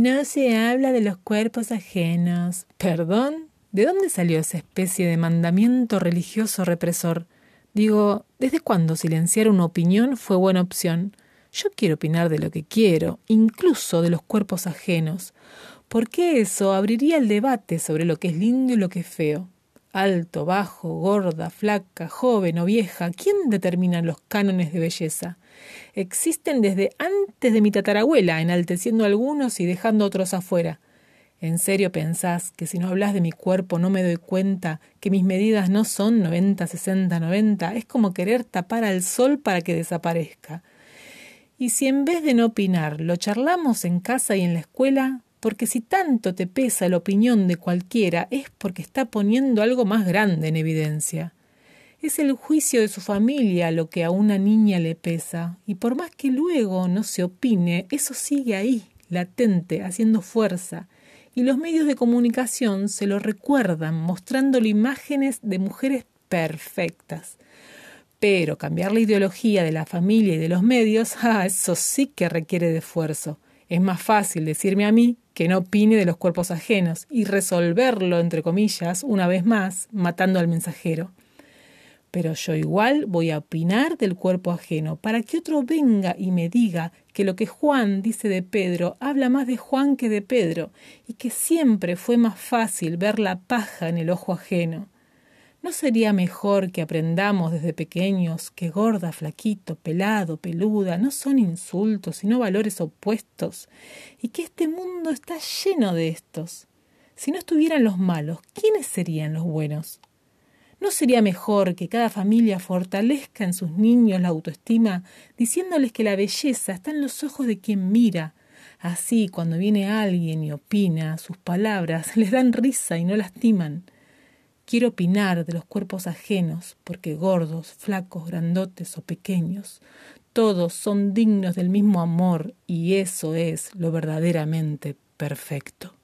No se habla de los cuerpos ajenos. ¿Perdón? ¿De dónde salió esa especie de mandamiento religioso represor? Digo, ¿desde cuándo silenciar una opinión fue buena opción? Yo quiero opinar de lo que quiero, incluso de los cuerpos ajenos, porque eso abriría el debate sobre lo que es lindo y lo que es feo. Alto, bajo, gorda, flaca, joven o vieja, ¿quién determina los cánones de belleza? Existen desde antes de mi tatarabuela, enalteciendo algunos y dejando otros afuera. ¿En serio pensás que si no hablas de mi cuerpo no me doy cuenta que mis medidas no son 90, 60, 90? Es como querer tapar al sol para que desaparezca. Y si en vez de no opinar lo charlamos en casa y en la escuela, porque si tanto te pesa la opinión de cualquiera es porque está poniendo algo más grande en evidencia. Es el juicio de su familia lo que a una niña le pesa, y por más que luego no se opine, eso sigue ahí, latente, haciendo fuerza, y los medios de comunicación se lo recuerdan, mostrándole imágenes de mujeres perfectas. Pero cambiar la ideología de la familia y de los medios, ah, eso sí que requiere de esfuerzo. Es más fácil decirme a mí que no opine de los cuerpos ajenos y resolverlo, entre comillas, una vez más, matando al mensajero. Pero yo igual voy a opinar del cuerpo ajeno, para que otro venga y me diga que lo que Juan dice de Pedro habla más de Juan que de Pedro, y que siempre fue más fácil ver la paja en el ojo ajeno. ¿No sería mejor que aprendamos desde pequeños que gorda, flaquito, pelado, peluda no son insultos, sino valores opuestos, y que este mundo está lleno de estos? Si no estuvieran los malos, ¿quiénes serían los buenos? ¿No sería mejor que cada familia fortalezca en sus niños la autoestima, diciéndoles que la belleza está en los ojos de quien mira? Así, cuando viene alguien y opina, sus palabras les dan risa y no lastiman. Quiero opinar de los cuerpos ajenos, porque gordos, flacos, grandotes o pequeños, todos son dignos del mismo amor y eso es lo verdaderamente perfecto.